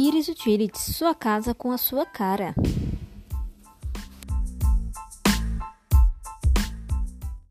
Iris Utilities, sua casa com a sua cara.